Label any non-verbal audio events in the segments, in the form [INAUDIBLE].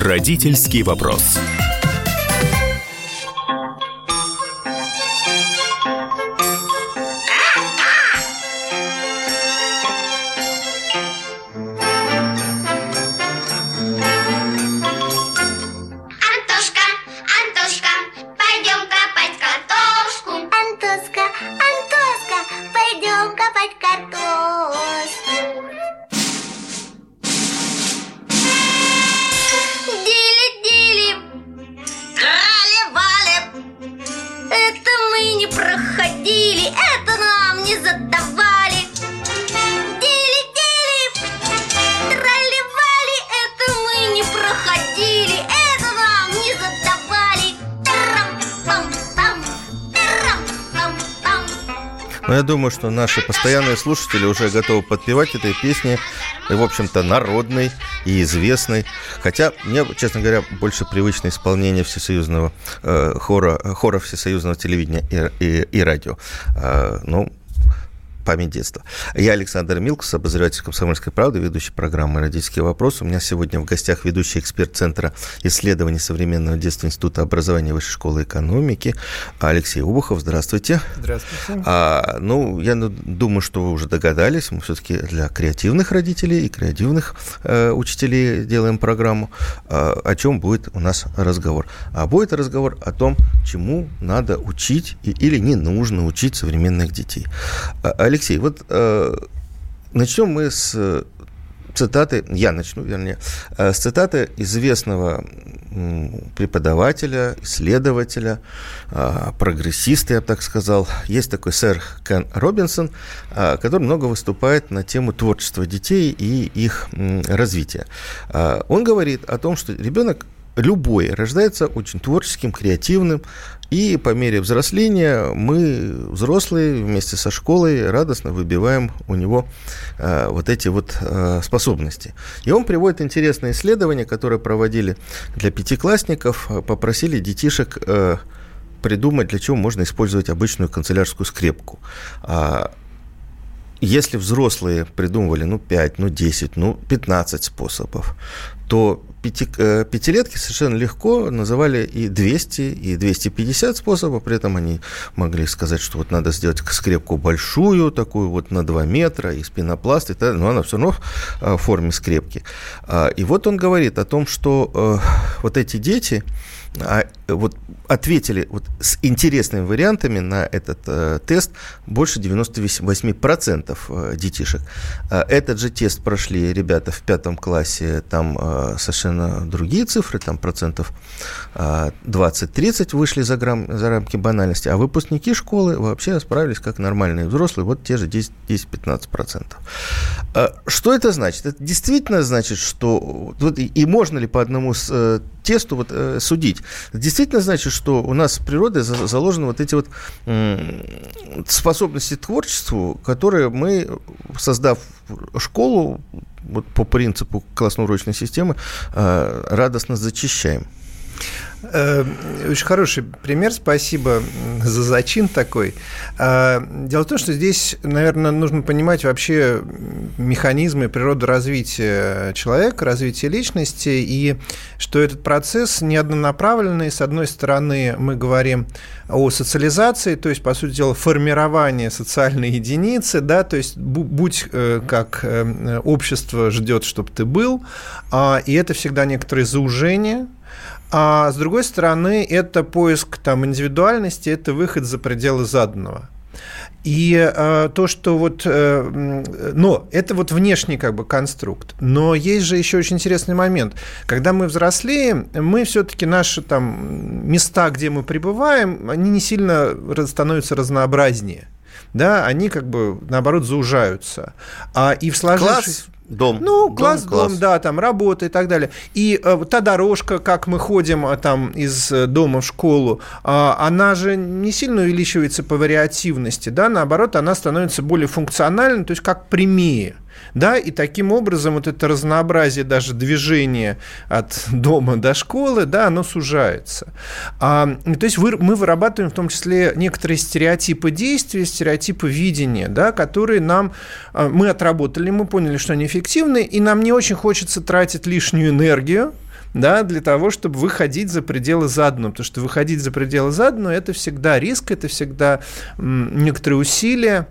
Родительский вопрос. Думаю, что наши постоянные слушатели уже готовы подпевать этой песни, в общем-то, народной и известной. Хотя мне, честно говоря, больше привычно исполнение всесоюзного э, хора, хора всесоюзного телевидения и, и, и радио. Э, ну, память детства. Я Александр Милкус, обозреватель «Комсомольской правды», ведущий программы «Родительский вопрос». У меня сегодня в гостях ведущий эксперт Центра исследований современного детства Института образования Высшей школы экономики Алексей Убухов. Здравствуйте. Здравствуйте. А, ну, я думаю, что вы уже догадались, мы все-таки для креативных родителей и креативных э, учителей делаем программу. Э, о чем будет у нас разговор? А будет разговор о том, чему надо учить и, или не нужно учить современных детей. Алексей Алексей, вот э, начнем мы с э, цитаты, я начну, вернее, э, с цитаты известного преподавателя, исследователя, э, прогрессиста, я бы так сказал. Есть такой сэр Кен Робинсон, который много выступает на тему творчества детей и их развития. Он говорит о том, что ребенок любой рождается очень творческим, креативным, и по мере взросления мы, взрослые, вместе со школой радостно выбиваем у него э, вот эти вот э, способности. И он приводит интересное исследование, которое проводили для пятиклассников, попросили детишек э, придумать, для чего можно использовать обычную канцелярскую скрепку. А, если взрослые придумывали, ну, 5, ну, 10, ну, 15 способов, то пяти, э, пятилетки совершенно легко называли и 200, и 250 способов, при этом они могли сказать, что вот надо сделать скрепку большую, такую вот на 2 метра, из пенопласта, и так, но она все равно э, в форме скрепки. А, и вот он говорит о том, что э, вот эти дети, а, вот ответили вот с интересными вариантами на этот э, тест больше 98% э, детишек. Э, этот же тест прошли ребята в пятом классе, там э, совершенно другие цифры, там процентов э, 20-30 вышли за, грамм, за рамки банальности, а выпускники школы вообще справились как нормальные взрослые, вот те же 10-15%. Э, что это значит? Это действительно значит, что вот, и можно ли по одному с, э, тесту вот, э, судить? Действительно значит, что у нас в природе заложены вот эти вот способности к творчеству, которые мы, создав школу, вот по принципу классно-урочной системы, э, радостно зачищаем. Э, очень хороший пример, спасибо за зачин такой. Э, дело в том, что здесь, наверное, нужно понимать вообще механизмы и природу развития человека, развития личности, и что этот процесс не однонаправленный. С одной стороны, мы говорим о социализации, то есть, по сути дела, формирование социальной единицы, да, то есть будь э, как общество ждет, чтобы ты был, а, и это всегда некоторое заужение, а с другой стороны, это поиск там, индивидуальности, это выход за пределы заданного. И э, то, что вот, э, но это вот внешний как бы конструкт. Но есть же еще очень интересный момент. Когда мы взрослеем, мы все-таки наши там места, где мы пребываем, они не сильно становятся разнообразнее. Да, они как бы наоборот заужаются. А и в сложившейся... Класс Дом. Ну, класс, дом, класс. дом, да, там работа и так далее. И э, та дорожка, как мы ходим э, там из э, дома в школу, э, она же не сильно увеличивается по вариативности, да, наоборот, она становится более функциональной, то есть как прямее да, и таким образом вот это разнообразие даже движения от дома до школы, да, оно сужается. А, то есть вы, мы вырабатываем в том числе некоторые стереотипы действия, стереотипы видения, да, которые нам, а, мы отработали, мы поняли, что они эффективны, и нам не очень хочется тратить лишнюю энергию, да, для того, чтобы выходить за пределы заданного. Потому что выходить за пределы заданного – это всегда риск, это всегда некоторые усилия,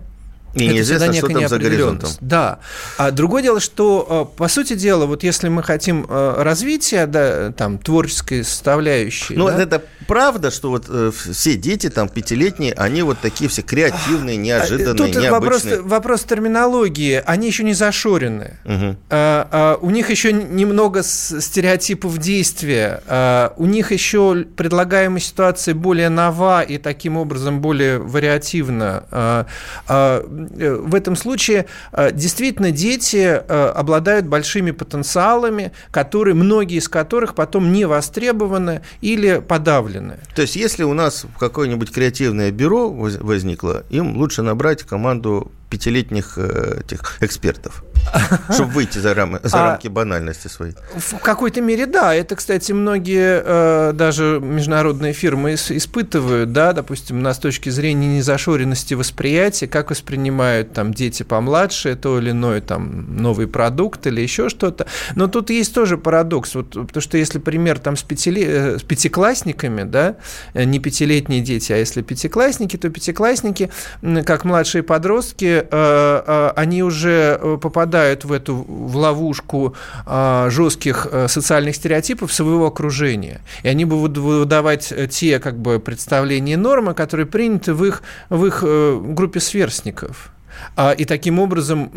и это неизвестно, что там за горизонтом. Да. А другое дело, что, э, по сути дела, вот если мы хотим э, развития, да, там, творческой составляющей... Ну, да? это правда, что вот э, все дети, там, пятилетние, они вот такие все креативные, а, неожиданные, Тут необычные. Вопрос, вопрос терминологии. Они еще не зашорены. Угу. А, а, у них еще немного стереотипов действия. А, у них еще предлагаемая ситуация более нова и таким образом более вариативна. А, а, в этом случае э, действительно дети э, обладают большими потенциалами, которые, многие из которых потом не востребованы или подавлены. То есть, если у нас какое-нибудь креативное бюро возникло, им лучше набрать команду пятилетних этих экспертов. Чтобы выйти за, рамы, за а, рамки банальности своей. В какой-то мере, да. Это, кстати, многие э, даже международные фирмы испытывают, да, допустим, на с точки зрения незашоренности восприятия, как воспринимают там дети помладше то или иное там новый продукт или еще что-то. Но тут есть тоже парадокс, вот, потому что если пример там с, пятили, э, с пятиклассниками, да, э, не пятилетние дети, а если пятиклассники, то пятиклассники, как младшие подростки, они уже попадают попадают в эту в ловушку жестких социальных стереотипов своего окружения. И они будут выдавать э, те как бы, представления и нормы, которые приняты в их, в их э, группе сверстников. А, и таким образом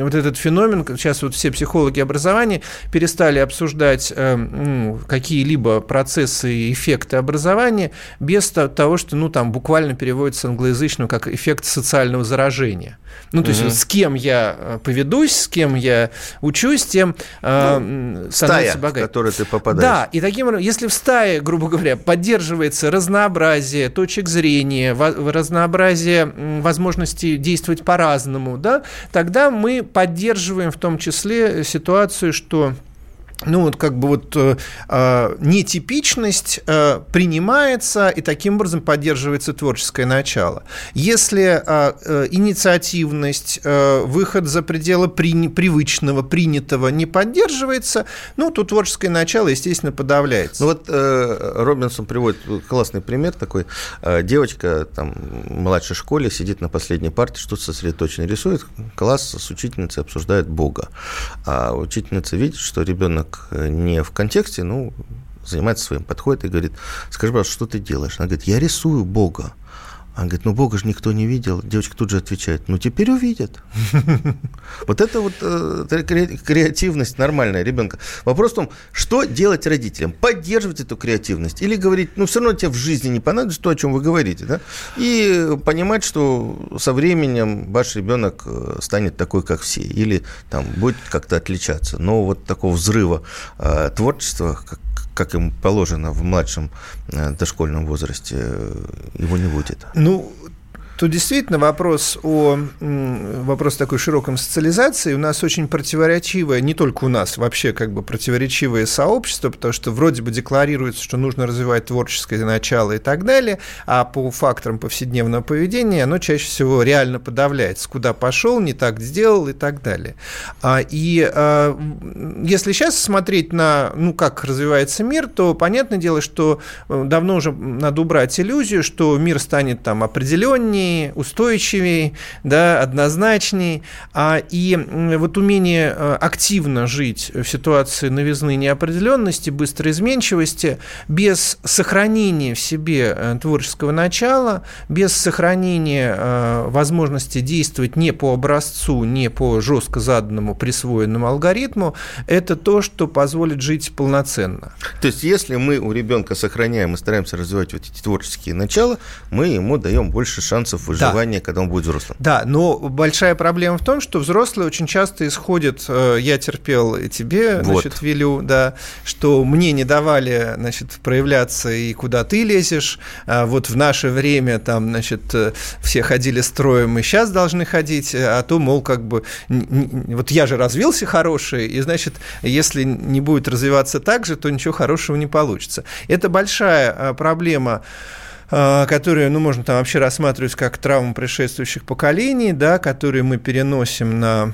вот этот феномен, сейчас вот все психологи образования перестали обсуждать э, какие-либо процессы и эффекты образования без того, что ну, там буквально переводится англоязычно как эффект социального заражения. Ну, то угу. есть с кем я э, поведусь, с кем я учусь, тем э, ну, становится богатым. в которую ты попадаешь. Да, и таким образом, если в стае, грубо говоря, поддерживается разнообразие точек зрения, разнообразие возможностей действовать по-разному, да, тогда мы поддерживаем в том числе ситуацию, что ну вот как бы вот э, э, нетипичность э, принимается и таким образом поддерживается творческое начало. Если э, э, инициативность, э, выход за пределы при, привычного, принятого не поддерживается, ну то творческое начало, естественно, подавляется. Ну вот э, Робинсон приводит классный пример такой. Э, девочка там в младшей школе сидит на последней парте, что-то сосредоточенно рисует, класс с учительницей обсуждает Бога. А учительница видит, что ребенок ребенок э, не в контексте, ну, занимается своим, подходит и говорит, скажи, пожалуйста, что ты делаешь? Она говорит, я рисую Бога. Он говорит, ну Бога же никто не видел. Девочка тут же отвечает, ну теперь увидят. [LAUGHS] Вот это вот э, креативность нормальная ребенка. Вопрос в том, что делать родителям? Поддерживать эту креативность или говорить, ну все равно тебе в жизни не понадобится то, о чем вы говорите, да? И понимать, что со временем ваш ребенок э, станет такой, как все, или там будет как-то отличаться. Но вот такого взрыва э, творчества, как им положено в младшем э, дошкольном возрасте, э, его не будет. Ну, Тут действительно вопрос о вопрос такой широкой социализации у нас очень противоречивое, не только у нас, вообще как бы противоречивое сообщество, потому что вроде бы декларируется, что нужно развивать творческое начало и так далее, а по факторам повседневного поведения оно чаще всего реально подавляется. Куда пошел, не так сделал и так далее. А, и а, если сейчас смотреть на, ну, как развивается мир, то понятное дело, что э, давно уже надо убрать иллюзию, что мир станет там определеннее, стабильнее, устойчивее, да, однозначней. А, и вот умение э, активно жить в ситуации новизны неопределенности, быстрой изменчивости, без сохранения в себе э, творческого начала, без сохранения э, возможности действовать не по образцу, не по жестко заданному присвоенному алгоритму, это то, что позволит жить полноценно. То есть, если мы у ребенка сохраняем и стараемся развивать вот эти творческие начала, мы ему даем больше шансов шансов выживания, да. когда он будет взрослым. Да, но большая проблема в том, что взрослые очень часто исходят, э, я терпел и тебе, вот. значит, велю, да, что мне не давали, значит, проявляться и куда ты лезешь, а вот в наше время там, значит, э, все ходили строем, мы сейчас должны ходить, а то, мол, как бы, вот я же развился хороший, и, значит, если не будет развиваться так же, то ничего хорошего не получится. Это большая э, проблема а, которые, ну, можно там вообще рассматривать как травму предшествующих поколений, да, которые мы переносим на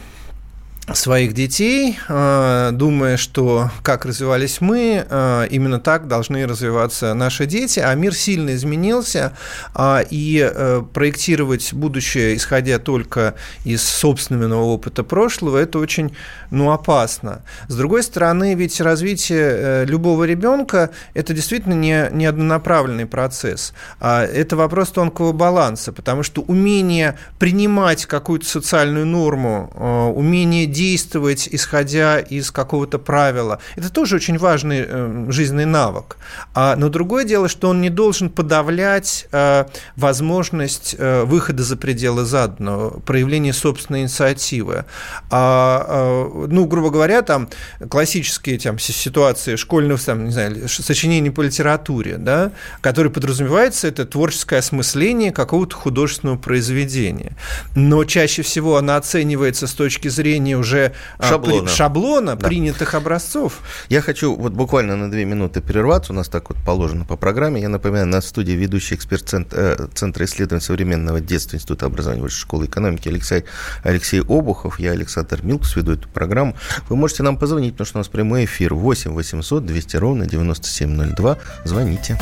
своих детей, э, думая, что как развивались мы, э, именно так должны развиваться наши дети, а мир сильно изменился, а, и э, проектировать будущее, исходя только из собственного опыта прошлого, это очень ну, опасно. С другой стороны, ведь развитие любого ребенка – это действительно не, не однонаправленный процесс, а это вопрос тонкого баланса, потому что умение принимать какую-то социальную норму, умение действовать, исходя из какого-то правила. Это тоже очень важный э, жизненный навык. А, но другое дело, что он не должен подавлять э, возможность э, выхода за пределы заданного, проявления собственной инициативы. А, ну, грубо говоря, там классические там, ситуации школьных там, не знаю, сочинений по литературе, да, которые подразумевается, это творческое осмысление какого-то художественного произведения. Но чаще всего она оценивается с точки зрения уже а, шаблона, шаблона да. принятых образцов. Я хочу вот буквально на две минуты прерваться, у нас так вот положено по программе. Я напоминаю, на студии ведущий эксперт э, Центра исследований современного детства Института образования Высшей школы экономики Алексей, Алексей Обухов. Я Александр Милкус, веду эту программу. Вы можете нам позвонить, потому что у нас прямой эфир 8 800 200 ровно 9702. Звоните.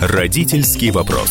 Родительский вопрос.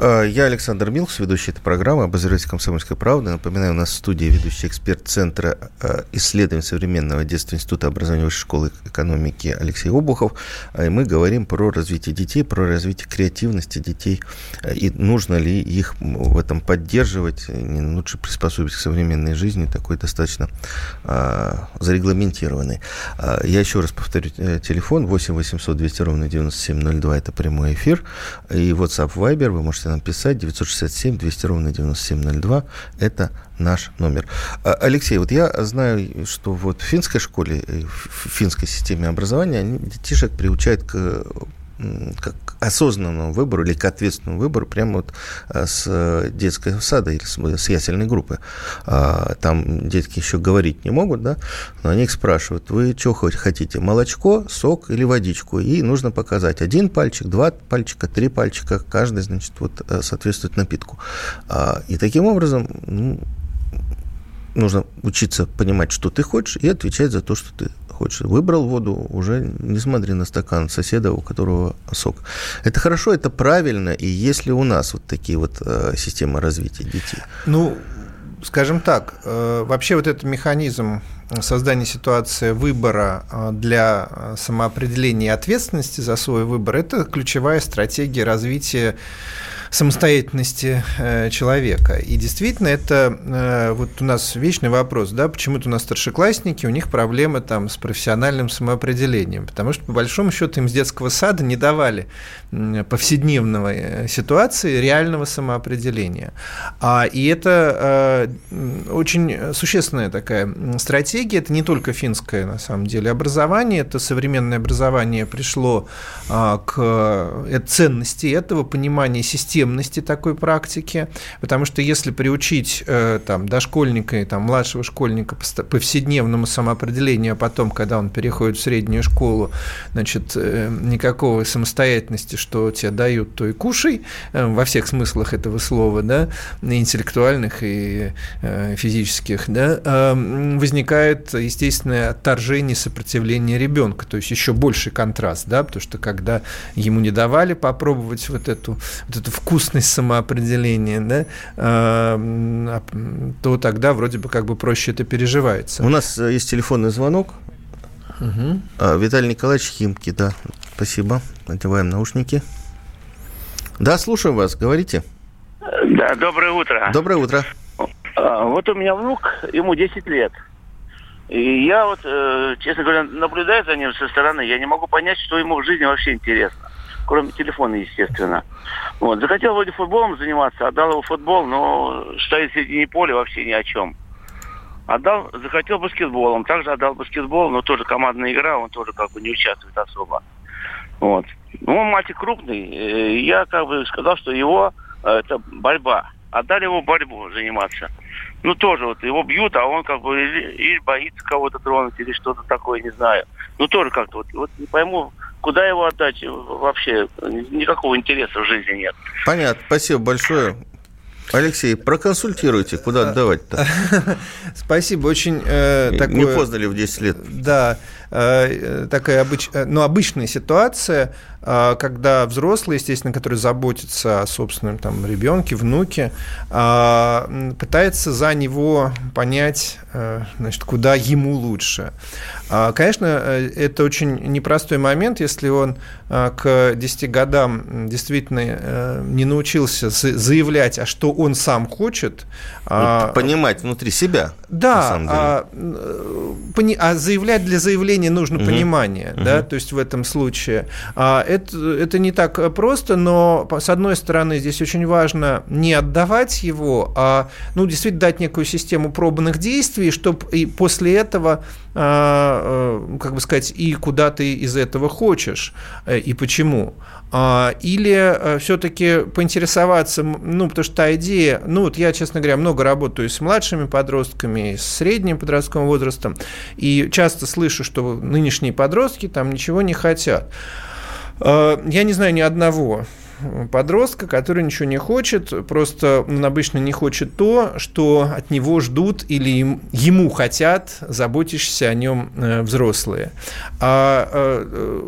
Э, я Александр Милкс, ведущий этой программы, обозреватель «Комсомольской правды». Напоминаю, у нас в студии ведущий эксперт Центра э, исследований современного детства Института образования Высшей школы экономики Алексей Обухов. Э, и мы говорим про развитие детей, про развитие креативности детей. И нужно ли их в этом поддерживать, не лучше приспособить к современной жизни, такой достаточно зарегламентированный. Я еще раз повторю телефон 8 800 200 ровно 9702, это прямой эфир. И WhatsApp Viber вы можете можете нам писать 967 200 ровно 9702. Это наш номер. А, Алексей, вот я знаю, что вот в финской школе, э, в финской системе образования детишек приучают к как осознанному выбору или к ответственному выбору прямо вот а, с детского сада или с ясельной группы. А, там детки еще говорить не могут, да, но они их спрашивают, вы что хотите, молочко, сок или водичку? И нужно показать один пальчик, два пальчика, три пальчика, каждый, значит, вот э, соответствует напитку. А, и таким образом ну, нужно учиться понимать, что ты хочешь, и отвечать за то, что ты хочешь. Выбрал воду, уже не смотри на стакан соседа, у которого сок. Это хорошо, это правильно, и если у нас вот такие вот э, системы развития детей? Ну, скажем так, э, вообще вот этот механизм создания ситуации выбора э, для самоопределения и ответственности за свой выбор – это ключевая стратегия развития самостоятельности э, человека. И действительно, это э, вот у нас вечный вопрос, да, почему-то у нас старшеклассники, у них проблемы там с профессиональным самоопределением, потому что, по большому счету, им с детского сада не давали повседневного э, ситуации реального самоопределения. А, и это очень существенная такая стратегия, это не только финское, на самом деле, образование, это современное образование пришло а, к ценности этого, понимания системы системности такой практики, потому что если приучить э, там, дошкольника и там, младшего школьника по повседневному самоопределению, а потом, когда он переходит в среднюю школу, значит, э, никакого самостоятельности, что тебе дают, то и кушай, э, во всех смыслах этого слова, да, интеллектуальных и физических, да, возникает естественное отторжение, сопротивление ребенка, то есть еще больший контраст, да, потому что когда ему не давали попробовать вот эту, вот эту вкусность самоопределения, да, а, то тогда вроде бы как бы проще это переживается. У нас э, есть телефонный звонок. Угу. Виталий Николаевич Химки, да, спасибо. Надеваем наушники. Да, слушаем вас, говорите. Да, доброе утро. Доброе утро. А, вот у меня внук, ему 10 лет. И я вот, э, честно говоря, наблюдаю за ним со стороны, я не могу понять, что ему в жизни вообще интересно. Кроме телефона, естественно. Вот. Захотел вроде футболом заниматься, отдал его футбол, но стоит в середине поля вообще ни о чем. Отдал, захотел баскетболом, также отдал баскетбол, но тоже командная игра, он тоже как бы не участвует особо. Вот. Ну, он мальчик крупный, э, я как бы сказал, что его э, это борьба. Отдали его борьбу заниматься. Ну, тоже вот его бьют, а он как бы или, или боится кого-то тронуть, или что-то такое, не знаю. Ну, тоже как-то вот, вот не пойму, куда его отдать вообще никакого интереса в жизни нет. Понятно, спасибо большое. Алексей, проконсультируйте, куда отдавать-то? [LAUGHS] Спасибо, очень э, такое... Не поздно ли в 10 лет? Да, такая обыч... Э, ну, обычная ситуация, э, когда взрослые, естественно, которые заботятся о собственном там, ребенке, внуке, э, пытается за него понять, э, значит, куда ему лучше. Э, конечно, э, это очень непростой момент, если он э, к 10 годам действительно э, не научился заявлять, а что он сам хочет. Ну, понимать внутри себя. Да, а, а заявлять для заявления нужно угу. понимание, угу. да, то есть в этом случае. А, это, это не так просто, но с одной стороны здесь очень важно не отдавать его, а ну, действительно дать некую систему пробных действий, чтобы и после этого а, а, как бы сказать, и куда ты из этого хочешь, э, и почему. А, или э, все-таки поинтересоваться, ну, потому что та идея, ну, вот я, честно говоря, много работаю с младшими подростками, с средним подростковым возрастом, и часто слышу, что нынешние подростки там ничего не хотят. Я не знаю ни одного подростка, который ничего не хочет, просто он обычно не хочет то, что от него ждут или ему хотят, заботящиеся о нем э, взрослые. А э,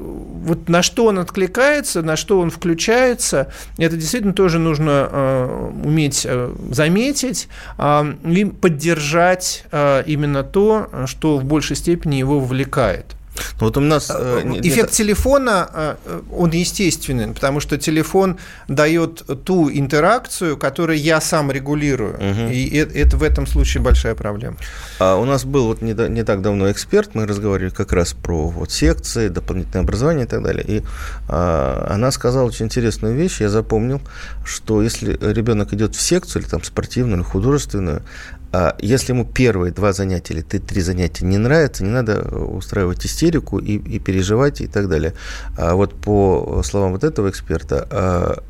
вот на что он откликается, на что он включается, это действительно тоже нужно э, уметь заметить а, и поддержать именно то, что в большей степени его вовлекает. Ну, вот у нас... Э, э, эффект телефона, э, он естественный, потому что телефон дает ту интеракцию, которую я сам регулирую. Угу. И это в этом случае большая проблема. А у нас был вот не, не так давно эксперт, мы разговаривали как раз про вот секции, дополнительное образование и так далее. И а, она сказала очень интересную вещь, я запомнил, что если ребенок идет в секцию, или там спортивную, или художественную, а если ему первые два занятия или три занятия не нравятся, не надо устраивать истерику и, и переживать и так далее. А вот по словам вот этого эксперта, а,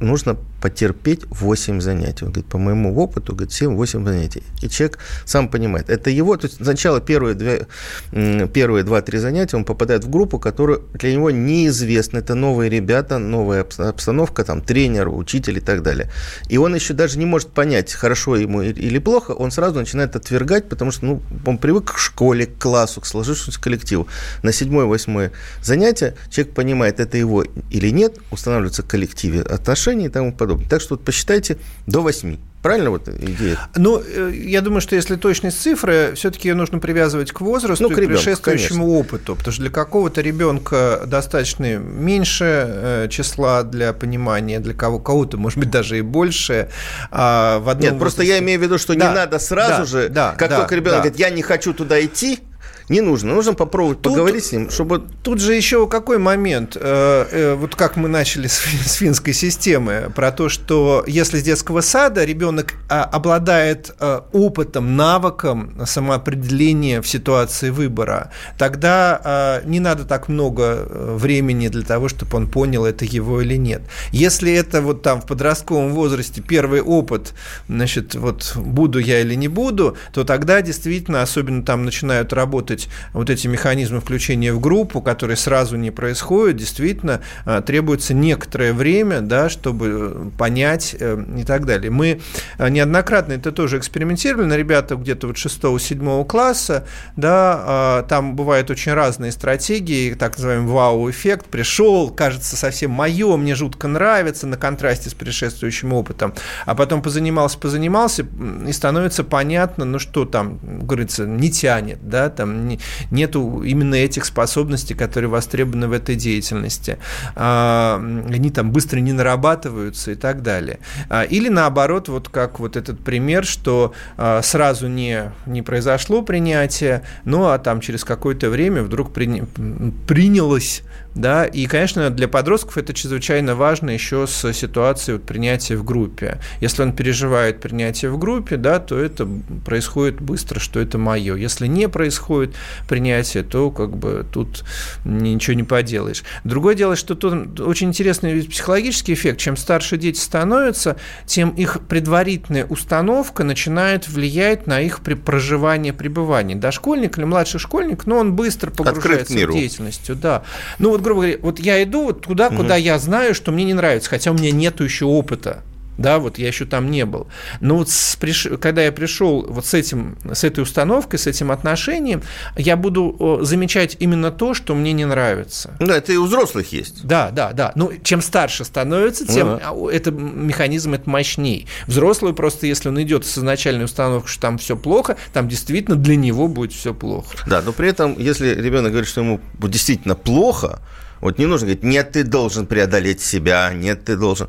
нужно потерпеть 8 занятий. Он говорит, по моему опыту, говорит, 7-8 занятий. И человек сам понимает, это его, то есть сначала первые, две, первые 2-3 занятия он попадает в группу, которая для него неизвестна. Это новые ребята, новая обстановка, там, тренер, учитель и так далее. И он еще даже не может понять, хорошо ему или плохо, он сразу начинает отвергать, потому что ну, он привык к школе, к классу, к сложившемуся коллективу. На седьмое-восьмое занятие человек понимает, это его или нет, устанавливаются в коллективе отношения и тому подобное подобное. Так что вот посчитайте до 8. Правильно вот идея? Ну, э, я думаю, что если точность цифры, все-таки ее нужно привязывать к возрасту ну, к и ребенку, предшествующему конечно. опыту. Потому что для какого-то ребенка достаточно меньше э, числа для понимания, для кого- кого-то, может быть, даже и больше. А в одном Нет, возрасте... просто я имею в виду, что да, не надо сразу да, же, да, как да, только ребенок да. говорит, я не хочу туда идти, не нужно. Нужно попробовать тут, поговорить с ним, чтобы... Тут же еще какой момент, э, э, вот как мы начали с, с финской системы, про то, что если с детского сада ребенок а, обладает а, опытом, навыком самоопределения в ситуации выбора, тогда не надо так много времени для того, чтобы он понял, это его или нет. Если это вот там в подростковом возрасте первый опыт, значит, вот буду я или не буду, то тогда действительно, особенно там начинают работать работать вот эти механизмы включения в группу, которые сразу не происходят, действительно а, требуется некоторое время, да, чтобы э, понять э, и так далее. Мы э, неоднократно это тоже экспериментировали. На ребятах где-то вот 6-7 класса, да, а, там бывают очень разные стратегии, так называемый вау-эффект, пришел, кажется совсем мое, мне жутко нравится, на контрасте с предшествующим опытом, а потом позанимался, позанимался, и становится понятно, ну что там, говорится, не тянет, да, там нету именно этих способностей, которые востребованы в этой деятельности. А, они там быстро не нарабатываются и так далее. А, или наоборот, вот как вот этот пример, что а, сразу не, не произошло принятие, ну а там через какое-то время вдруг принялось да, и, конечно, для подростков это чрезвычайно важно еще с ситуацией вот, принятия в группе. Если он переживает принятие в группе, да, то это происходит быстро, что это мое. Если не происходит принятие, то как бы тут ничего не поделаешь. Другое дело, что тут очень интересный психологический эффект. Чем старше дети становятся, тем их предварительная установка начинает влиять на их проживание, пребывание. Дошкольник или младший школьник, но он быстро погружается в деятельность. Да. Ну вот, грубо говоря, вот я иду вот туда, куда угу. я знаю, что мне не нравится, хотя у меня нет еще опыта да, вот я еще там не был. Но вот с, приш... когда я пришел вот с, этим, с этой установкой, с этим отношением, я буду замечать именно то, что мне не нравится. Да, это и у взрослых есть. Да, да, да. Ну, чем старше становится, тем uh-huh. это, механизм это мощнее. Взрослый просто, если он идет с изначальной установкой, что там все плохо, там действительно для него будет все плохо. Да, но при этом, если ребенок говорит, что ему действительно плохо, вот не нужно говорить, нет, ты должен преодолеть себя, нет, ты должен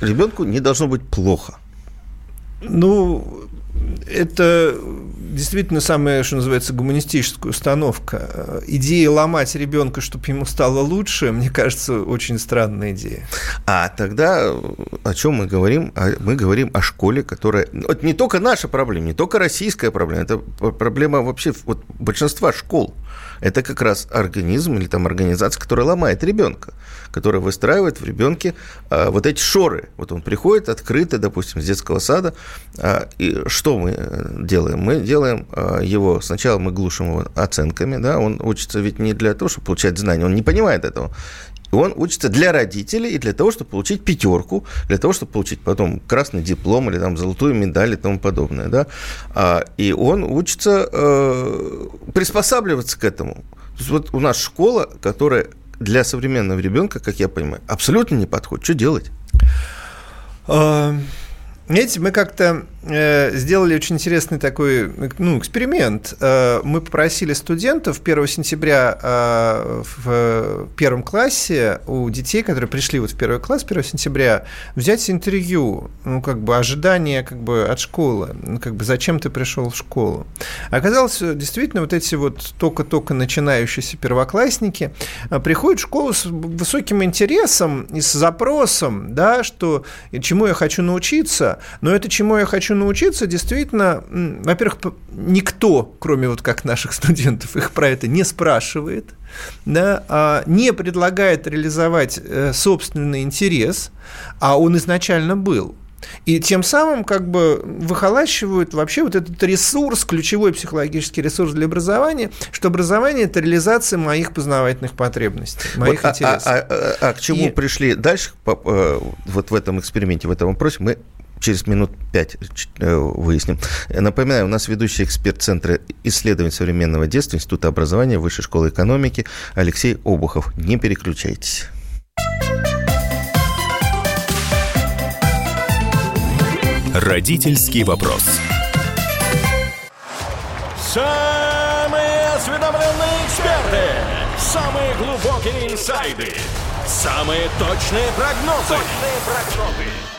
ребенку не должно быть плохо. Ну, это действительно самая, что называется, гуманистическая установка. Идея ломать ребенка, чтобы ему стало лучше, мне кажется, очень странная идея. А тогда о чем мы говорим? А мы говорим о школе, которая... Вот не только наша проблема, не только российская проблема, это проблема вообще вот большинства школ это как раз организм или там организация, которая ломает ребенка, которая выстраивает в ребенке а, вот эти шоры. Вот он приходит открытый, допустим, с детского сада, а, и что мы э, делаем? Мы делаем а, его, сначала мы глушим его оценками, да, он учится ведь не для того, чтобы получать знания, он не понимает этого. Он учится для родителей и для того, чтобы получить пятерку, для того, чтобы получить потом красный диплом или там золотую медаль и тому подобное. Да? А, и он учится э, приспосабливаться к этому. То есть вот у нас школа, которая для современного ребенка, как я понимаю, абсолютно не подходит. Что делать? А, знаете, мы как-то сделали очень интересный такой ну, эксперимент. Э, мы попросили студентов 1 сентября э, в первом классе у детей, которые пришли вот в первый класс 1 сентября, взять интервью, ну, как бы ожидание как бы от школы, ну, как бы зачем ты пришел в школу. Оказалось, действительно, вот эти вот только-только начинающиеся первоклассники приходят в школу с высоким интересом и с запросом, да, что чему я хочу научиться, но это чему я хочу научиться, действительно, во-первых, никто, кроме вот как наших студентов, их про это не спрашивает, да, а не предлагает реализовать э, собственный интерес, а он изначально был. И тем самым как бы выхолащивают вообще вот этот ресурс, ключевой психологический ресурс для образования, что образование – это реализация моих познавательных потребностей, моих вот, интересов. А, а, а, а к чему И... пришли дальше э, вот в этом эксперименте, в этом вопросе, мы через минут пять э, выясним. Напоминаю, у нас ведущий эксперт Центра исследований современного детства Института образования Высшей школы экономики Алексей Обухов. Не переключайтесь. Родительский вопрос. Самые осведомленные эксперты, самые глубокие инсайды, самые точные прогнозы. Точные прогнозы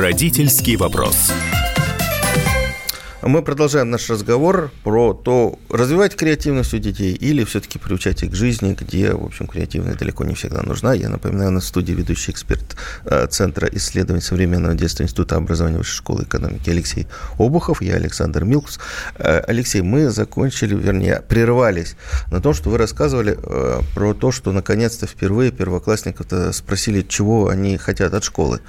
Родительский вопрос. Мы продолжаем наш разговор про то, развивать креативность у детей или все-таки приучать их к жизни, где, в общем, креативность далеко не всегда нужна. Я напоминаю, на студии ведущий эксперт э, Центра исследований современного детства Института образования Высшей школы экономики Алексей Обухов, я Александр Милкус. Э, Алексей, мы закончили, вернее, прервались на том, что вы рассказывали э, про то, что наконец-то впервые первоклассников спросили, чего они хотят от школы.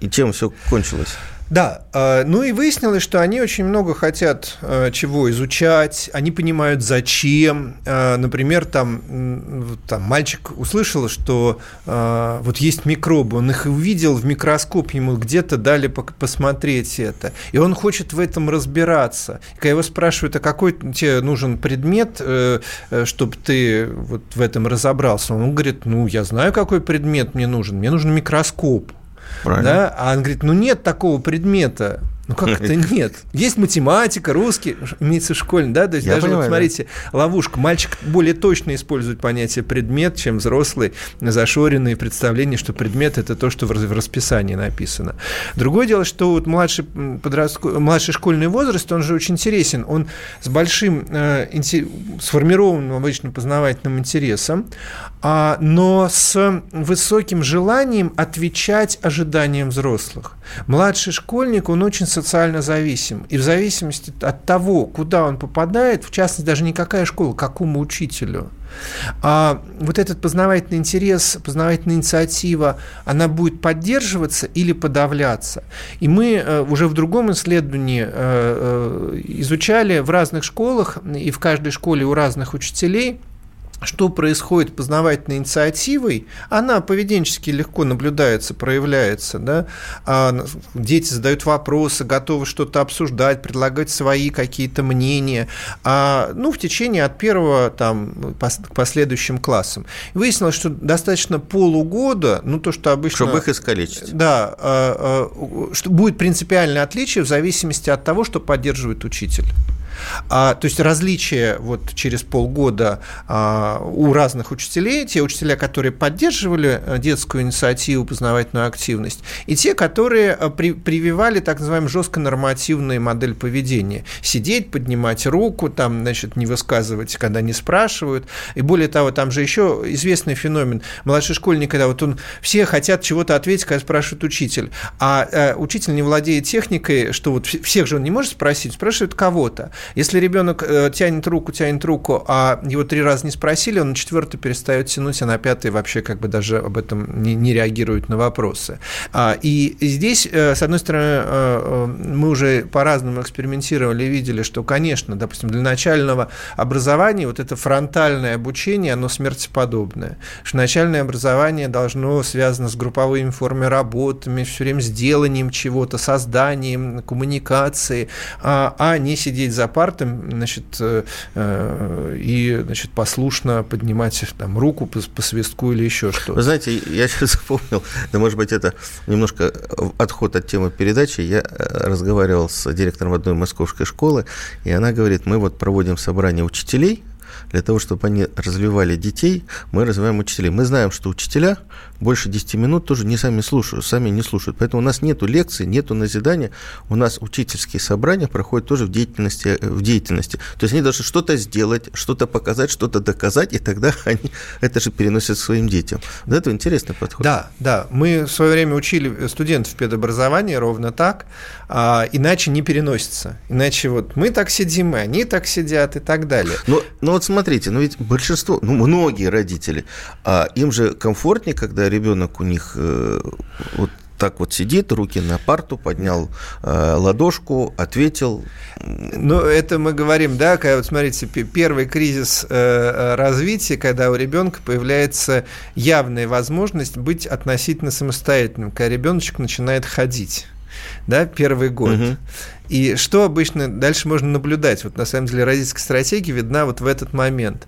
И чем все кончилось? Да, э, ну и выяснилось, что они очень много хотят э, чего изучать, они понимают зачем. Э, например, там, там мальчик услышал, что вот есть микробы, он их увидел в микроскоп, ему где-то дали посмотреть это, и он хочет в этом разбираться. И когда его спрашивают, а какой тебе нужен предмет, чтобы ты вот в этом разобрался, он говорит, ну я знаю, какой предмет мне нужен, мне нужен микроскоп. Правильно. Да? А он говорит, ну нет такого предмета. Ну как это [LAUGHS] нет? Есть математика, русский, имеется школьный, да? То есть Я даже понимаю, вот смотрите, да. ловушка. Мальчик более точно использует понятие предмет, чем взрослый, зашоренные представления, что предмет это то, что в расписании написано. Другое дело, что вот младший, подростку... младший школьный возраст, он же очень интересен. Он с большим э, инте... сформированным обычно познавательным интересом, а, но с высоким желанием отвечать ожиданиям взрослых. Младший школьник, он очень социально зависим. И в зависимости от того, куда он попадает, в частности, даже не какая школа, какому учителю, а вот этот познавательный интерес, познавательная инициатива, она будет поддерживаться или подавляться. И мы э, уже в другом исследовании э, э, изучали в разных школах, и в каждой школе у разных учителей – что происходит познавательной инициативой, она поведенчески легко наблюдается, проявляется. Да? А дети задают вопросы, готовы что-то обсуждать, предлагать свои какие-то мнения а, ну, в течение от первого там, к последующим классам. Выяснилось, что достаточно полугода, ну то, что обычно... Чтобы их искалечить. Да, а, а, что будет принципиальное отличие в зависимости от того, что поддерживает учитель. А, то есть различия вот через полгода а, у разных учителей, те учителя, которые поддерживали э, детскую инициативу, познавательную активность, и те, которые э, при, прививали так называемую жестко нормативную модель поведения. Сидеть, поднимать руку, там, значит, не высказывать, когда не спрашивают. И более того, там же еще известный феномен. Младший школьник, когда вот он, все хотят чего-то ответить, когда спрашивает учитель, а э, учитель не владеет техникой, что вот всех же он не может спросить, спрашивает кого-то. Если ребенок э, тянет руку, тянет руку, а его три раза не спросили, он на четвертый перестает тянуть, а на пятый вообще как бы даже об этом не, не реагирует на вопросы. А, и здесь, э, с одной стороны, э, мы уже по-разному экспериментировали и видели, что, конечно, допустим, для начального образования вот это фронтальное обучение, оно смертеподобное. Что начальное образование должно связано с групповыми формами работами, все время с деланием чего-то, созданием, коммуникацией, а, а не сидеть за парты, значит, э, э, и, значит, послушно поднимать там руку по, по свистку или еще что-то. Вы знаете, я [LAUGHS] сейчас вспомнил, да, может быть, это немножко отход от темы передачи. Я э, разговаривал с директором одной московской школы, и она говорит, мы вот проводим собрание учителей, для того, чтобы они развивали детей, мы развиваем учителей. Мы знаем, что учителя больше 10 минут тоже не сами слушают, сами не слушают. Поэтому у нас нету лекций, нету назидания. У нас учительские собрания проходят тоже в деятельности. В деятельности. То есть они должны что-то сделать, что-то показать, что-то доказать, и тогда [LAUGHS] они это же переносят своим детям. Вот это интересный подход. Да, да. Мы в свое время учили студентов педобразования ровно так, а, иначе не переносится. Иначе вот мы так сидим, и они так сидят, и так далее. Но, но вот смотрите, ну ведь большинство, ну многие родители, а им же комфортнее, когда ребенок у них э, вот так вот сидит, руки на парту, поднял э, ладошку, ответил. Ну, это мы говорим, да, когда, вот смотрите, первый кризис э, э, развития, когда у ребенка появляется явная возможность быть относительно самостоятельным, когда ребеночек начинает ходить да, первый год. Угу. И что обычно дальше можно наблюдать? Вот на самом деле родительская стратегия видна вот в этот момент.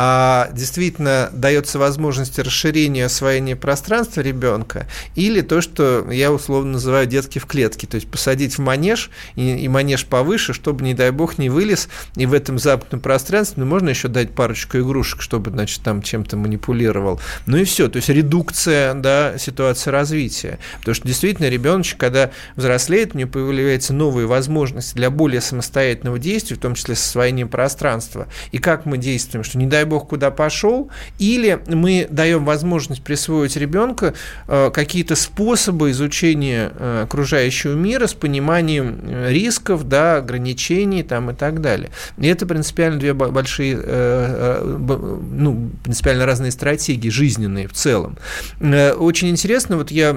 А действительно дается возможность расширения освоения пространства ребенка или то, что я условно называю детки в клетке, то есть посадить в манеж и, и манеж повыше, чтобы, не дай бог, не вылез, и в этом западном пространстве ну, можно еще дать парочку игрушек, чтобы, значит, там чем-то манипулировал. Ну и все, то есть редукция, да, ситуации развития. Потому что действительно ребеночек, когда взрослеет, у него появляются новые возможности для более самостоятельного действия, в том числе с освоением пространства, и как мы действуем, что не дай бог куда пошел, или мы даем возможность присвоить ребенка э, какие-то способы изучения э, окружающего мира с пониманием э, рисков, да, ограничений там, и так далее. И это принципиально две большие, ну, принципиально разные стратегии жизненные в целом. Очень интересно, вот я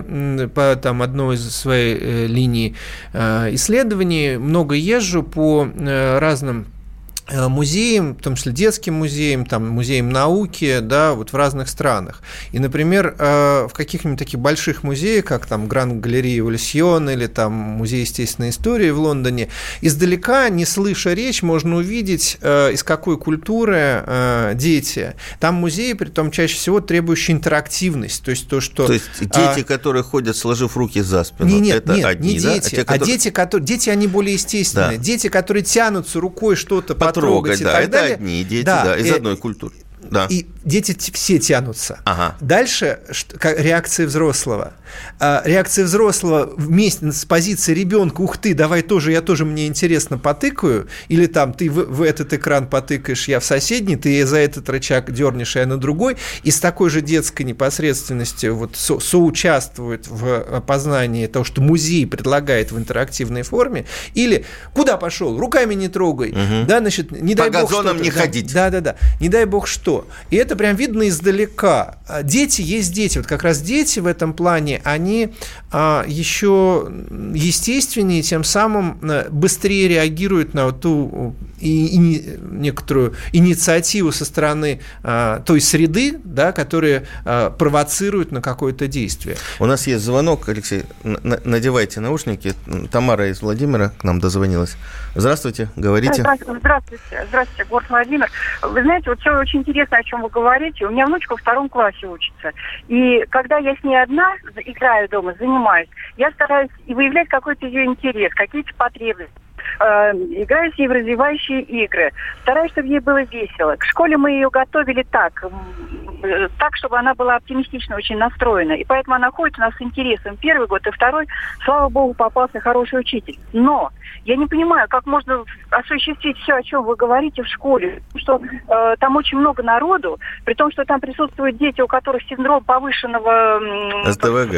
по там, одной из своей линии исследований много езжу по разным Э, музеям, в том числе детским музеям, там, музеям науки, да, вот в разных странах. И, например, э, в каких-нибудь таких больших музеях, как там Гранд Галерея Эволюцион или там Музей естественной истории в Лондоне, издалека, не слыша речь, можно увидеть, э, из какой культуры дети. Там музеи, при том чаще всего требующие интерактивность, то есть то, что... То есть дети, а... которые ходят, сложив руки за спину, не, нет, это нет, одни, не да? дети, а, те, которые... а дети, которые... дети, они более естественные. Да. Дети, которые тянутся рукой что-то потрогать, потрогать да, это далее. одни дети, да, да из и, одной культуры. Да. И дети все тянутся. Ага. Дальше реакция взрослого. А, реакция взрослого вместе с позиции ребенка, ух ты, давай тоже, я тоже, мне интересно, потыкаю, или там ты в, в этот экран потыкаешь, я в соседний, ты за этот рычаг дернешь, а я на другой, и с такой же детской непосредственностью вот со, соучаствует в опознании того, что музей предлагает в интерактивной форме, или куда пошел, руками не трогай, угу. да, значит, не дай По бог газонам что не да, ходить. Да, да, да, не дай бог что. И это прям видно издалека. А дети есть дети, вот как раз дети в этом плане, они а, еще естественнее, тем самым э, быстрее реагируют на ту и, и некоторую инициативу со стороны а, той среды, да, которая а, провоцирует на какое-то действие. У нас есть звонок, Алексей, надевайте наушники. Тамара из Владимира к нам дозвонилась. Здравствуйте, говорите. Здравствуйте, здравствуйте, город Владимир. Вы знаете, вот все очень интересно, о чем вы говорите. У меня внучка во втором классе учится. И когда я с ней одна играю дома, занимаюсь, я стараюсь и выявлять какой-то ее интерес, какие-то потребности э, играю с ней в развивающие игры. Стараюсь, чтобы ей было весело. К школе мы ее готовили так, э, так, чтобы она была оптимистично очень настроена. И поэтому она ходит у нас с интересом. Первый год и второй, слава богу, попался хороший учитель. Но я не понимаю, как можно осуществить все, о чем вы говорите в школе. Что э, там очень много народу, при том, что там присутствуют дети, у которых синдром повышенного... СДВГ.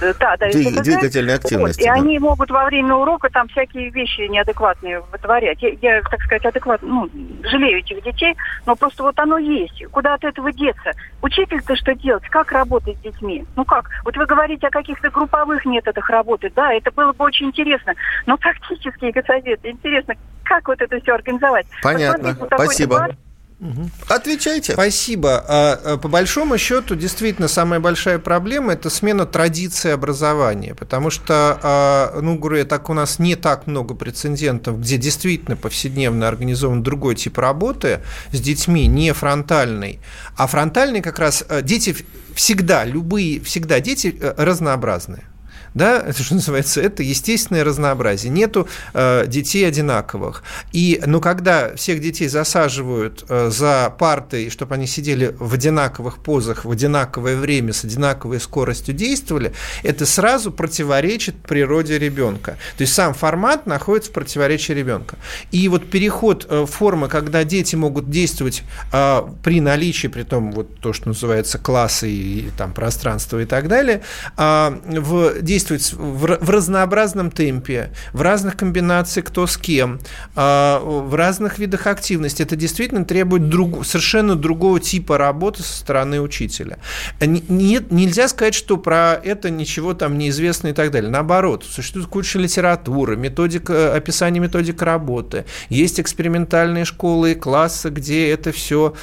Э, да, да, двигательной активности. Вот. И да. они могут во время урока там всякие вещи неадекватные вытворять. Я, я так сказать, адекватно, ну, жалею этих детей, но просто вот оно есть. Куда от этого деться? Учитель-то что делать? Как работать с детьми? Ну как? Вот вы говорите о каких-то групповых методах работы. Да, это было бы очень интересно. Но практические советы. Интересно, как вот это все организовать? Понятно. Вот Спасибо. Дебат, Угу. Отвечайте. Спасибо. А, а, по большому счету, действительно, самая большая проблема – это смена традиции образования, потому что, а, ну, говорю, так у нас не так много прецедентов, где действительно повседневно организован другой тип работы с детьми, не фронтальный, а фронтальный как раз дети всегда, любые, всегда дети э, разнообразные да, это что называется, это естественное разнообразие. Нету э, детей одинаковых. И, ну, когда всех детей засаживают э, за партой, чтобы они сидели в одинаковых позах, в одинаковое время, с одинаковой скоростью действовали, это сразу противоречит природе ребенка. То есть сам формат находится в противоречии ребенка. И вот переход э, формы, когда дети могут действовать э, при наличии, при том, вот то, что называется классы и, и там пространство и так далее, э, в действии действовать в, разнообразном темпе, в разных комбинациях кто с кем, а, в разных видах активности. Это действительно требует друг, совершенно другого типа работы со стороны учителя. Нет, нельзя сказать, что про это ничего там неизвестно и так далее. Наоборот, существует куча литературы, методика, описание методик работы. Есть экспериментальные школы и классы, где это все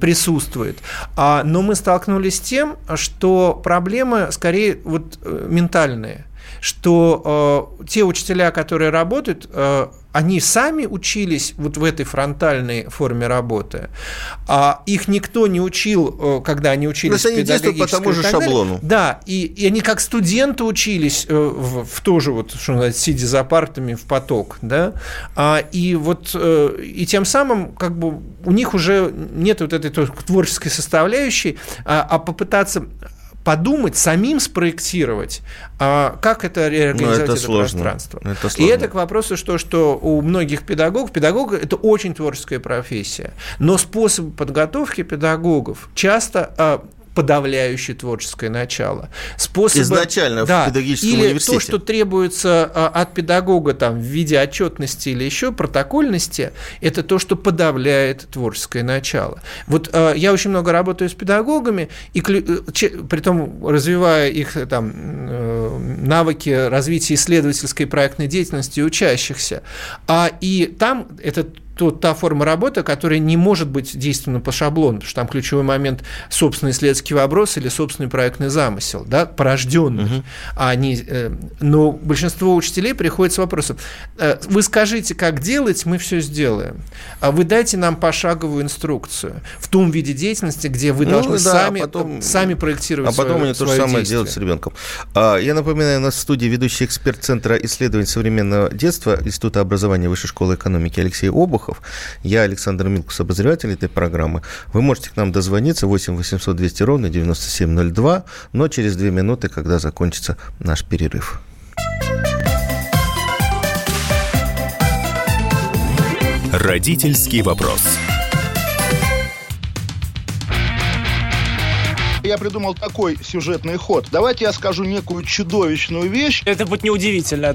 присутствует. А, но мы столкнулись с тем, что проблемы скорее вот э, стороны, что э, те учителя, которые работают, э, они сами учились вот в этой фронтальной форме работы, а их никто не учил, э, когда они учились Но в они по тому же шаблону. Да, и, и они как студенты учились э, в, в тоже вот, что называется, сидя за партами в поток, да, а, и вот э, и тем самым как бы у них уже нет вот этой творческой составляющей, а, а попытаться подумать, самим спроектировать, а, как это реорганизовать Ну, это это сложно. пространство. Это И сложно. это к вопросу, что, что у многих педагогов, педагог – это очень творческая профессия, но способ подготовки педагогов часто а, подавляющее творческое начало. Способы, Изначально в педагогическом или университете. то, что требуется а, от педагога там, в виде отчетности или еще протокольности, это то, что подавляет творческое начало. Вот а, я очень много работаю с педагогами, и э, че- притом развивая их э, там, э, навыки развития исследовательской проектной деятельности учащихся. А, и там это то, та форма работы, которая не может быть действенна по шаблону, потому что там ключевой момент собственный исследовательский вопрос или собственный проектный замысел, да, порожденный. А не, э, но большинство учителей приходит с вопросом, э, вы скажите, как делать, мы все сделаем. А вы дайте нам пошаговую инструкцию в том виде деятельности, где вы Ну должны да, сами, потом- сами проектировать А потом свое- они то же самое действие. делают с ребенком. А, Я напоминаю, у нас в студии ведущий эксперт Центра исследований современного детства Института образования Высшей школы экономики Алексей Обухов. Я Александр Милкус, обозреватель этой программы. Вы можете к нам дозвониться 8 800 200 ровно 9702, но через две минуты, когда закончится наш перерыв. Родительский вопрос. Я придумал такой сюжетный ход. Давайте я скажу некую чудовищную вещь. Это будет неудивительно.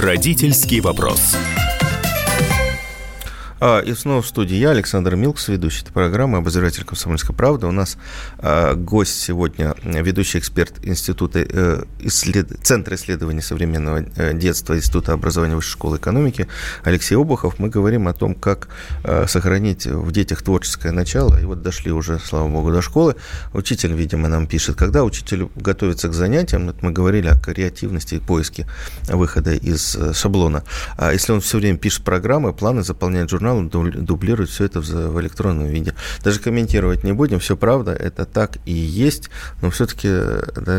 Родительский вопрос. А, и снова в студии я, Александр Милкс, ведущий этой программы, обозреватель «Комсомольской правды». У нас а, гость сегодня, ведущий эксперт Института, э, исслед... Центра исследований современного э, детства Института образования Высшей школы экономики Алексей Обухов. Мы говорим о том, как э, сохранить в детях творческое начало. И вот дошли уже, слава богу, до школы. Учитель, видимо, нам пишет, когда учитель готовится к занятиям, вот мы говорили о креативности и поиске выхода из шаблона. А если он все время пишет программы, планы, заполняет журнал, он дубли- дублирует все это в, электронном виде. Даже комментировать не будем, все правда, это так и есть, но все-таки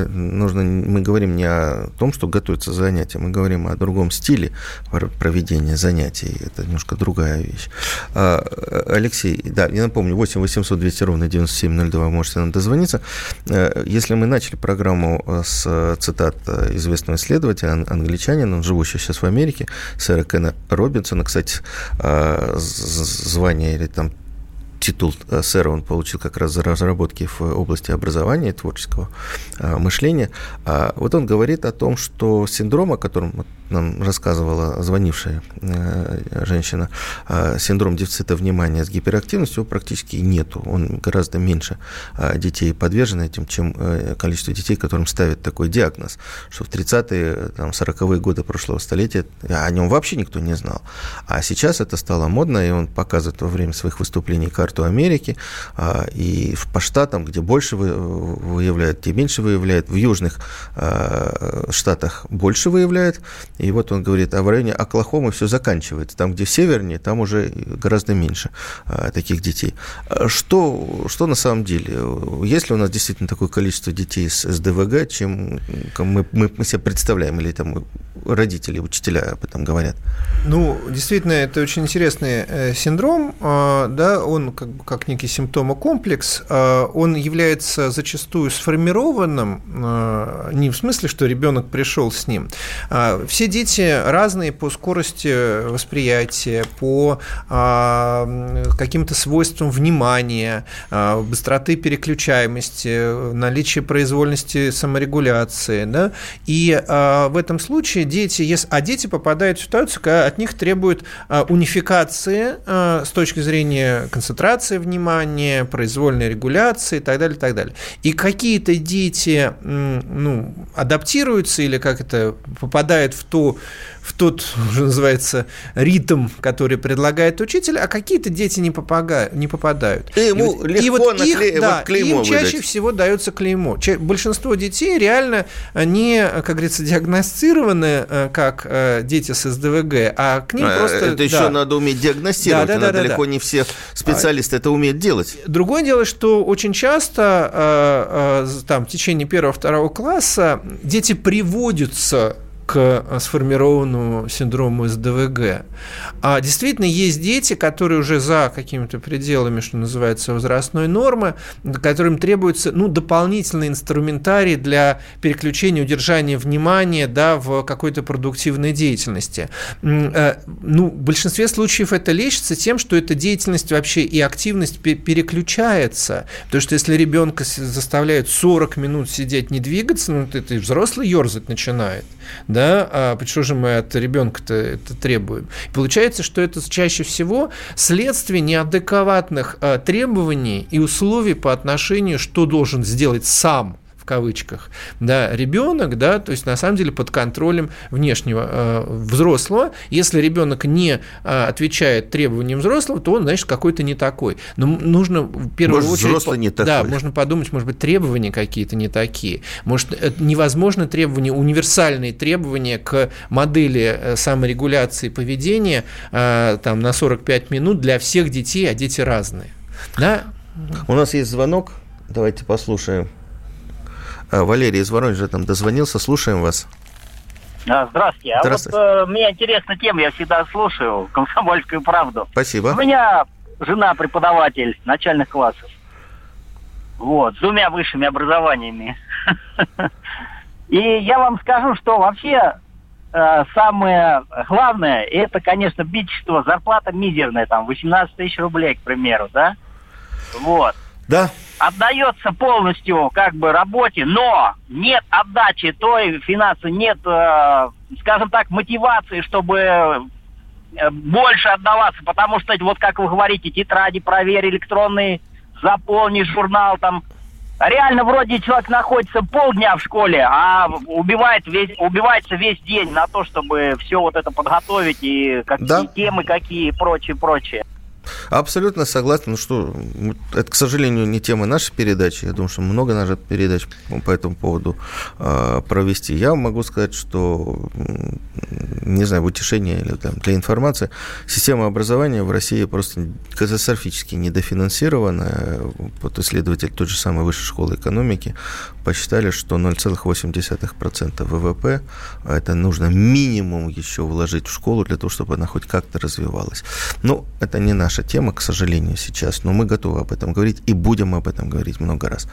нужно, мы говорим не о том, что готовится занятие, мы говорим о другом стиле пр- проведения занятий, это немножко другая вещь. А, Алексей, да, я напомню, 8 800 200 ровно 9702 вы можете нам дозвониться. Э, Если мы начали программу э, с цитат э, известного исследователя, ан- англичанина, он живущий сейчас в Америке, сэра Кена Робинсона, кстати, э, звание или там титул э, сэра он получил как раз за разработки в области образования и творческого э, мышления. А Вот он говорит о том, что синдром, о котором нам рассказывала звонившая э, женщина, синдром дефицита внимания с гиперактивностью практически нету. Он гораздо меньше детей подвержен этим, чем количество детей, которым ставят такой диагноз, что в 30-е, там, 40-е годы прошлого столетия о нем вообще никто не знал. А сейчас это стало модно, и он показывает во время своих выступлений карту Америки, а, и по штатам, где больше вы- выявляют, где меньше выявляют, в южных а, штатах больше выявляют, и вот он говорит, а в районе Оклахомы все заканчивается, там, где севернее, там уже гораздо меньше а, таких детей. Что, что на самом деле? Есть ли у нас действительно такое количество детей с СДВГ, чем мы, мы, мы себе представляем, или там родители, учителя об этом говорят? Ну, действительно, это очень интересный э, синдром, да, он как, бы как некий симптомокомплекс, э, он является зачастую сформированным, э, не в смысле, что ребенок пришел с ним. А, Все дети разные по скорости восприятия, по а, каким-то свойствам внимания, а, быстроты переключаемости, наличие произвольности саморегуляции, да, и а, в этом случае дети, ес- а дети попадают в ситуацию, когда от них требуют а, унификации а, с точки зрения концентрации внимания, произвольной регуляции и так далее, и так далее. И какие-то дети ну, адаптируются или как это попадают в ту в тот, что называется, ритм, который предлагает учитель, а какие-то дети не попадают, не попадают. И ему вот, легко и вот накле... их, да, вот клеймо им чаще выдать. всего дается клеймо. Большинство детей реально не, как говорится, диагностированы э, как э, дети с СДВГ, а к ним А, просто... Это да. еще надо уметь диагностировать, Да, да, она да, да, далеко да. не все специалисты это умеют делать. Другое дело, что очень часто э, э, там, в течение первого-второго класса дети приводятся к э, сформированному синдрому СДВГ. А действительно есть дети, которые уже за какими-то пределами, что называется, возрастной нормы, которым требуется ну, дополнительный инструментарий для переключения, удержания внимания да, в какой-то продуктивной деятельности. Э, Ну, в большинстве случаев это лечится тем, что эта деятельность вообще и активность пе- переключается. Потому что если ребенка заставляют 40 минут сидеть, не двигаться, ну, это и взрослый ерзать начинает. Да? А почему же мы от ребенка-то это требуем? Получается, что это чаще всего следствие неадекватных а, требований и условий по отношению, что должен сделать сам кавычках, да, ребенок, да, то есть на самом деле под контролем внешнего э, взрослого. Если ребенок не э, отвечает требованиям взрослого, то он, значит, какой-то не такой. Но нужно в первую Может, очередь... взрослый не Да, такой. можно подумать, может быть, требования какие-то не такие. Может, это невозможно требования, универсальные требования к модели э, саморегуляции поведения э, там, на 45 минут для всех детей, а дети разные. Да? У нас есть звонок, давайте послушаем. А, Валерий из Воронежа там дозвонился, слушаем вас. А, Здравствуйте. А Здравствуйте. вот э, мне интересна тема, я всегда слушаю [LAUGHS] «Комсомольскую правду». Спасибо. У меня жена преподаватель начальных классов. Вот, с двумя высшими образованиями. [LAUGHS] И я вам скажу, что вообще э, самое главное, это, конечно, бичество, зарплата мизерная, там, 18 тысяч рублей, к примеру, да? Вот. Да. Отдается полностью как бы работе, но нет отдачи той финансы, нет, э, скажем так, мотивации, чтобы э, больше отдаваться, потому что вот как вы говорите, тетради проверь электронные, заполни журнал там. Реально вроде человек находится полдня в школе, а убивает весь, убивается весь день на то, чтобы все вот это подготовить и какие Да. темы, какие и прочее, прочее. Абсолютно согласен. Ну что, это, к сожалению, не тема нашей передачи. Я думаю, что много надо передач по этому поводу э, провести. Я могу сказать, что, не знаю, в утешение или там, для информации, система образования в России просто катастрофически недофинансирована. Вот исследователь той же самой высшей школы экономики посчитали, что 0,8% ВВП а это нужно минимум еще вложить в школу для того, чтобы она хоть как-то развивалась. Ну, это не наша тема, к сожалению, сейчас, но мы готовы об этом говорить и будем об этом говорить много раз.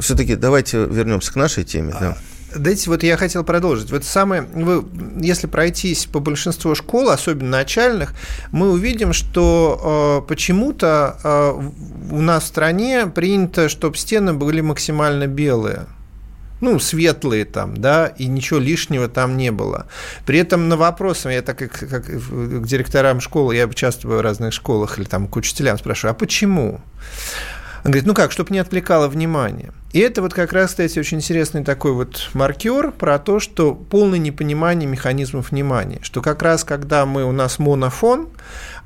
Все-таки давайте вернемся к нашей теме. Да. Дайте, вот я хотел продолжить. Вот самое, вы, если пройтись по большинству школ, особенно начальных, мы увидим, что э, почему-то э, у нас в стране принято, чтобы стены были максимально белые ну, светлые там, да, и ничего лишнего там не было. При этом на вопросы, я так как, как к директорам школы, я часто в разных школах или там к учителям спрашиваю, а почему? Он говорит, ну как, чтобы не отвлекало внимание. И это вот как раз, кстати, очень интересный такой вот маркер про то, что полное непонимание механизмов внимания. Что как раз, когда мы, у нас монофон,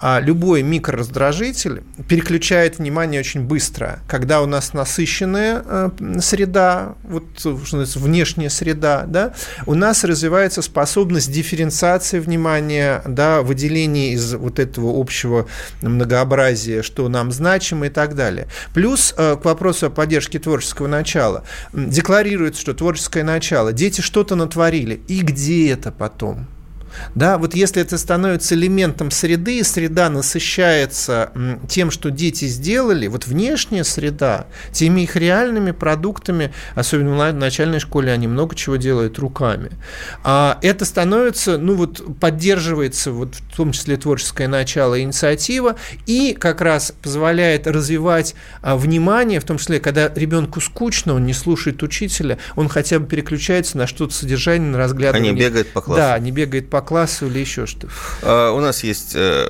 любой микрораздражитель переключает внимание очень быстро. Когда у нас насыщенная э, среда, вот внешняя среда, да, у нас развивается способность дифференциации внимания, да, выделения из вот этого общего многообразия, что нам значимо и так далее. Плюс э, к вопросу о поддержке творческого начала. Декларируется, что творческое начало. Дети что-то натворили. И где это потом? Да, вот если это становится элементом среды, среда насыщается тем, что дети сделали, вот внешняя среда, теми их реальными продуктами, особенно в начальной школе, они много чего делают руками. А это становится, ну вот поддерживается вот в том числе творческое начало, инициатива, и как раз позволяет развивать а, внимание, в том числе, когда ребенку скучно, он не слушает учителя, он хотя бы переключается на что-то содержание, на разглядывание. А не бегает по классу. Да, не бегает по классу или еще что-то. А, у нас есть э,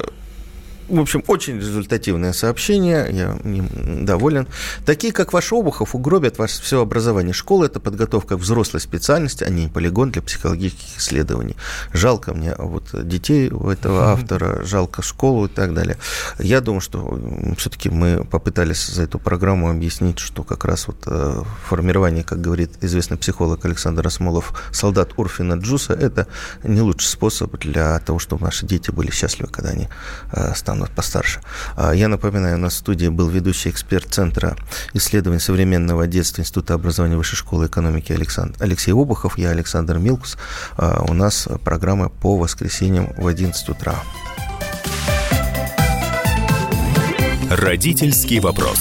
в общем, очень результативное сообщение, я им доволен. Такие, как ваш Обухов, угробят ваше все образование. Школа – это подготовка к взрослой специальности, а не полигон для психологических исследований. Жалко мне вот детей у этого автора, жалко школу и так далее. Я думаю, что все-таки мы попытались за эту программу объяснить, что как раз вот э, формирование, как говорит известный психолог Александр Осмолов, солдат Урфина Джуса – это не лучший способ для того, чтобы наши дети были счастливы, когда они э, станут постарше. А, я напоминаю, у нас в студии был ведущий эксперт Центра исследований современного детства Института образования Высшей школы экономики Александр, Алексей Обухов, я Александр Милкус. А, у нас программа по воскресеньям в 11 утра. Родительский вопрос.